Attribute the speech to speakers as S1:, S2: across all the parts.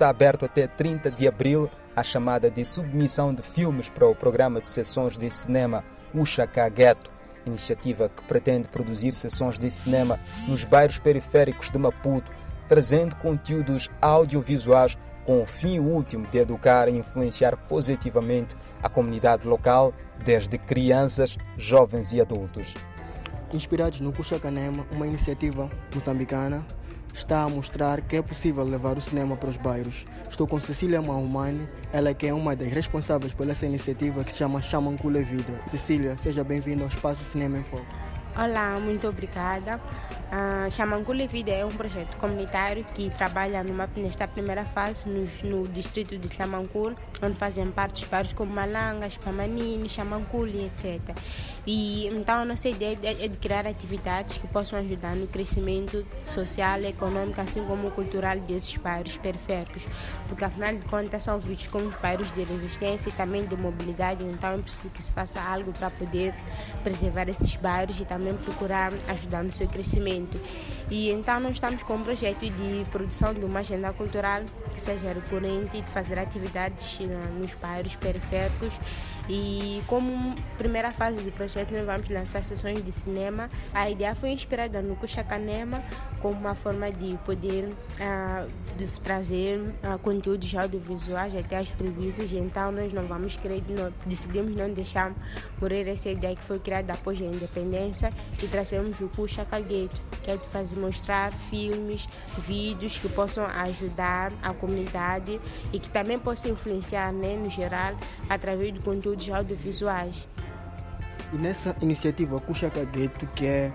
S1: está aberto até 30 de abril a chamada de submissão de filmes para o programa de sessões de cinema Cuxa Gueto, iniciativa que pretende produzir sessões de cinema nos bairros periféricos de Maputo, trazendo conteúdos audiovisuais com o fim último de educar e influenciar positivamente a comunidade local, desde crianças, jovens e adultos.
S2: Inspirados no Cuxa Canema, uma iniciativa moçambicana está a mostrar que é possível levar o cinema para os bairros. Estou com Cecília Mahumani, ela que é uma das responsáveis por essa iniciativa que se chama Chamancule Vida. Cecília, seja bem-vinda ao Espaço Cinema em Foco.
S3: Olá, muito obrigada. Uh, Chamancule Vida é um projeto comunitário que trabalha numa, nesta primeira fase no, no distrito de Chamancule, onde fazem parte os bairros como Malangas, Pamanini, Chamancule, etc. E então a nossa ideia é, é de criar atividades que possam ajudar no crescimento social, econômico, assim como cultural desses bairros periféricos, porque afinal de contas são vistos como os bairros de resistência e também de mobilidade, então é preciso que se faça algo para poder preservar esses bairros e também procurar ajudar no seu crescimento. E então nós estamos com um projeto de produção de uma agenda cultural que seja recorrente de fazer atividades nos bairros periféricos. E como primeira fase do projeto nós vamos lançar sessões de cinema. A ideia foi inspirada no Cuxacanema como uma forma de poder uh, de trazer uh, conteúdos audiovisuais até as previsas. Então nós não vamos querer, não, decidimos não deixar morrer essa ideia que foi criada após a independência e trazemos o Calgueiro, que é de fazer mostrar filmes, vídeos que possam ajudar a comunidade e que também possam influenciar, né, no geral, através de audiovisuais.
S2: E nessa iniciativa Cuxa Cagueto, que é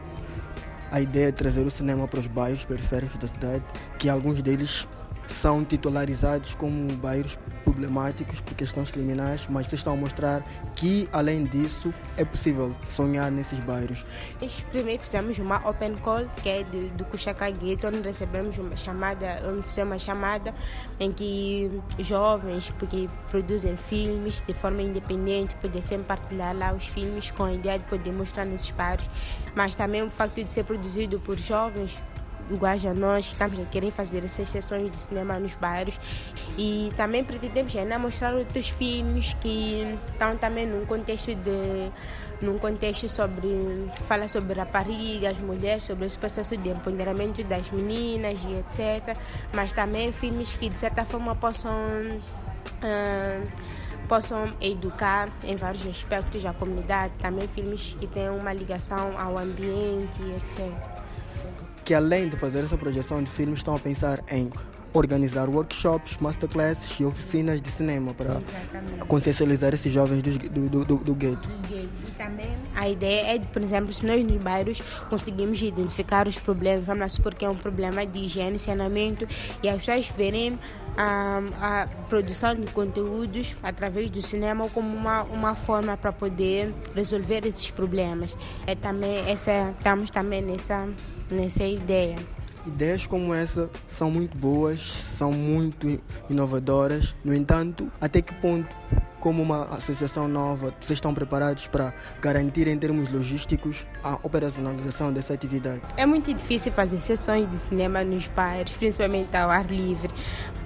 S2: a ideia de trazer o cinema para os bairros periféricos da cidade, que alguns deles são titularizados como bairros problemáticos por questões criminais, mas vocês estão a mostrar que, além disso, é possível sonhar nesses bairros.
S3: Primeiro fizemos uma open call, que é do, do Cuxaca Gueto, onde recebemos uma chamada, onde fizemos uma chamada em que jovens, porque produzem filmes de forma independente, pudessem partilhar lá os filmes com a ideia de poder mostrar nesses bairros, mas também o facto de ser produzido por jovens iguais a nós, estamos a querer fazer essas sessões de cinema nos bairros. E também pretendemos ainda mostrar outros filmes que estão também num contexto de num contexto sobre fala sobre raparigas, mulheres, sobre esse processo de empoderamento das meninas e etc. Mas também filmes que de certa forma possam uh, possam educar em vários aspectos da comunidade, também filmes que tenham uma ligação ao ambiente, etc
S2: que além de fazer essa projeção de filmes, estão a pensar em organizar workshops, masterclasses e oficinas de cinema para Exatamente. consciencializar esses jovens do, do, do, do gueto.
S3: E também a ideia é, por exemplo, se nós nos bairros conseguimos identificar os problemas, vamos supor que é um problema de higiene, saneamento, e as pessoas verem a, a produção de conteúdos através do cinema como uma, uma forma para poder resolver esses problemas. É também essa, estamos também nessa, nessa ideia.
S2: Ideias como essa são muito boas, são muito inovadoras. No entanto, até que ponto como uma associação nova, vocês estão preparados para garantir em termos logísticos a operacionalização dessa atividade?
S3: É muito difícil fazer sessões de cinema nos bairros, principalmente ao ar livre,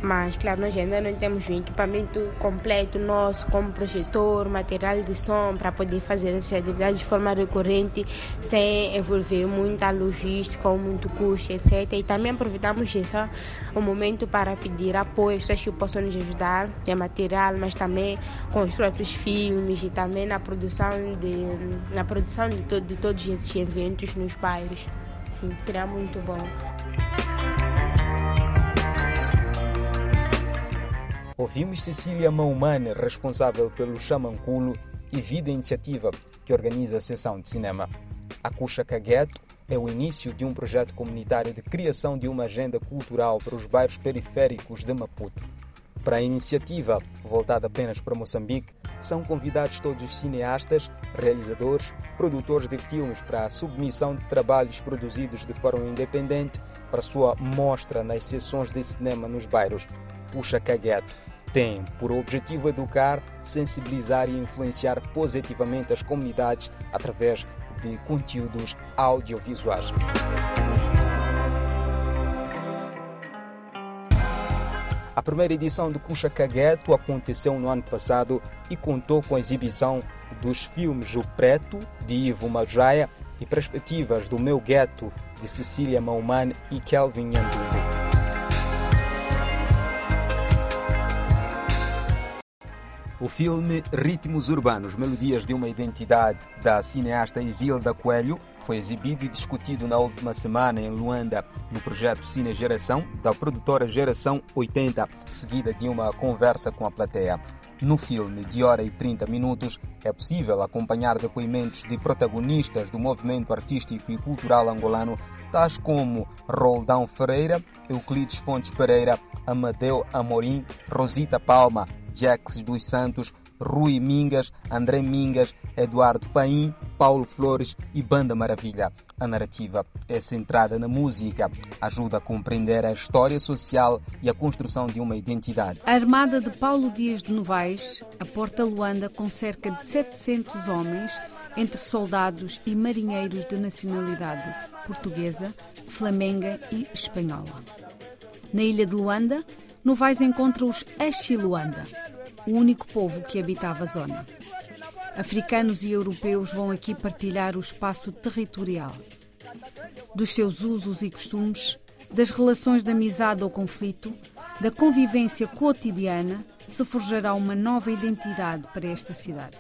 S3: mas claro, nós ainda não temos um equipamento completo nosso, como projetor, material de som, para poder fazer essas atividades de forma recorrente, sem envolver muita logística ou muito custo, etc. E também aproveitamos esse o momento para pedir apoio, pessoas que possam nos ajudar, é material, mas também com os próprios filmes e também na produção de, na produção de, to, de todos esses eventos nos bairros. Sim, seria muito bom.
S1: Ouvimos Cecília Maumane, responsável pelo Chamanculo e Vida Iniciativa, que organiza a sessão de cinema. A Cuxa Cagueto é o início de um projeto comunitário de criação de uma agenda cultural para os bairros periféricos de Maputo. Para a iniciativa, voltada apenas para Moçambique, são convidados todos os cineastas, realizadores, produtores de filmes para a submissão de trabalhos produzidos de forma independente para sua mostra nas sessões de cinema nos bairros. Puxa Cagueto tem por objetivo educar, sensibilizar e influenciar positivamente as comunidades através de conteúdos audiovisuais. A primeira edição do Cuxa Cagueto aconteceu no ano passado e contou com a exibição dos filmes O Preto, de Ivo Madraia, e Perspectivas do Meu Gueto, de Cecília Mauman e Kelvin Nhandungu. O filme Ritmos Urbanos, Melodias de uma Identidade, da cineasta Isilda Coelho, foi exibido e discutido na última semana em Luanda, no projeto Cine Geração, da produtora Geração 80, seguida de uma conversa com a plateia. No filme, de hora e 30 minutos, é possível acompanhar depoimentos de protagonistas do movimento artístico e cultural angolano, tais como Roldão Ferreira, Euclides Fontes Pereira, Amadeu Amorim, Rosita Palma, Jax dos Santos, Rui Mingas, André Mingas, Eduardo Paim, Paulo Flores e Banda Maravilha. A narrativa é centrada na música, ajuda a compreender a história social e a construção de uma identidade.
S4: A armada de Paulo Dias de Novaes aporta Luanda com cerca de 700 homens, entre soldados e marinheiros de nacionalidade portuguesa, flamenga e espanhola. Na ilha de Luanda, Novaes encontra os Axiluanda, o único povo que habitava a zona. Africanos e europeus vão aqui partilhar o espaço territorial. Dos seus usos e costumes, das relações de amizade ou conflito, da convivência cotidiana, se forjará uma nova identidade para esta cidade.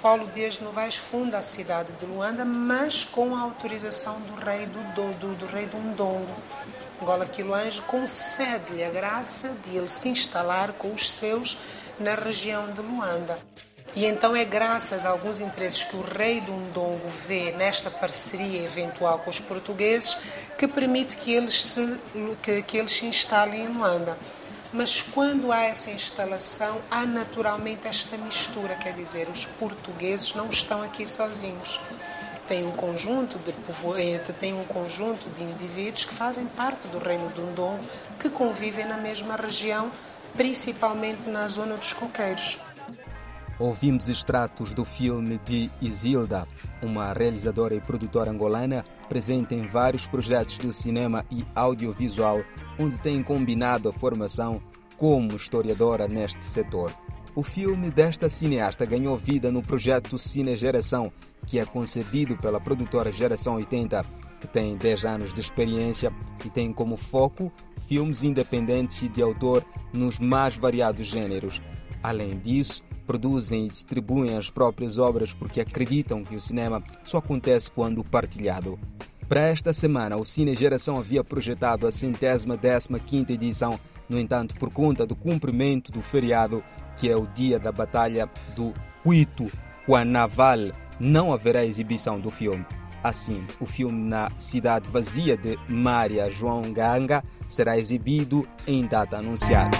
S5: Paulo Dias Novaes funda a cidade de Luanda, mas com a autorização do rei do, do, do rei do Ndongo. Gola Quilange concede-lhe a graça de ele se instalar com os seus na região de Luanda. E então é graças a alguns interesses que o rei do Ndongo vê nesta parceria eventual com os portugueses que permite que eles se, que, que eles se instalem em Luanda. Mas quando há essa instalação, há naturalmente esta mistura, quer dizer, os portugueses não estão aqui sozinhos. Tem um conjunto de povoamento, tem um conjunto de indivíduos que fazem parte do reino do Ndongo, que convivem na mesma região, principalmente na zona dos coqueiros.
S1: Ouvimos extratos do filme de Isilda, uma realizadora e produtora angolana presente em vários projetos do cinema e audiovisual, onde tem combinado a formação como historiadora neste setor. O filme desta cineasta ganhou vida no projeto Cine Geração, que é concebido pela produtora Geração 80, que tem 10 anos de experiência e tem como foco filmes independentes e de autor nos mais variados gêneros. Além disso, produzem e distribuem as próprias obras porque acreditam que o cinema só acontece quando partilhado. Para esta semana, o Cine Geração havia projetado a centésima décima quinta edição, no entanto, por conta do cumprimento do feriado, que é o dia da Batalha do Cuito, Naval, não haverá exibição do filme. Assim, o filme na cidade vazia de Maria João Ganga será exibido em data anunciada.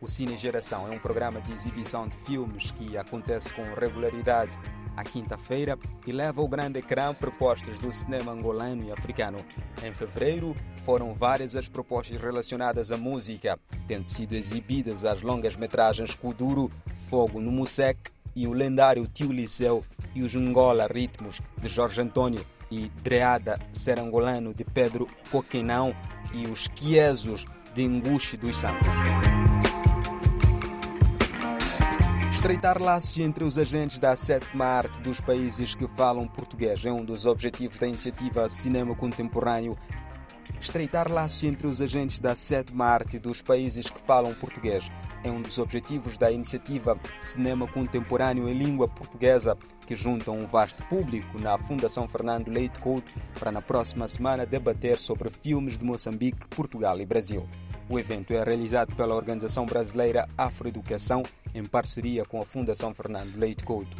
S1: O Cine Geração é um programa de exibição de filmes que acontece com regularidade à quinta-feira e leva ao grande ecrã propostas do cinema angolano e africano. Em fevereiro, foram várias as propostas relacionadas à música, tendo sido exibidas as longas-metragens Kuduro, Fogo no Musec e o lendário Tio Liceu e os Angola Ritmos de Jorge Antônio e Dreada Serangolano de Pedro Coquenão e os Quiesos de Enguxe dos Santos. Estreitar laços entre os agentes da sétima arte dos países que falam português é um dos objetivos da iniciativa Cinema Contemporâneo. Estreitar laços entre os agentes da sétima arte dos países que falam português é um dos objetivos da iniciativa Cinema Contemporâneo em Língua Portuguesa, que junta um vasto público na Fundação Fernando Leite Couto para na próxima semana debater sobre filmes de Moçambique, Portugal e Brasil. O evento é realizado pela Organização Brasileira Afroeducação em parceria com a Fundação Fernando Leite Couto.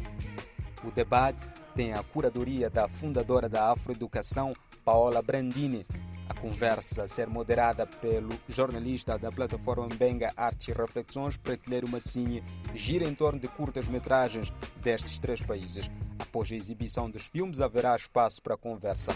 S1: O debate tem a curadoria da fundadora da Afroeducação, Paola Brandini. A conversa a ser moderada pelo jornalista da plataforma Benga Arte e Reflexões, Prateleiro Matzini, gira em torno de curtas-metragens destes três países. Após a exibição dos filmes, haverá espaço para conversa.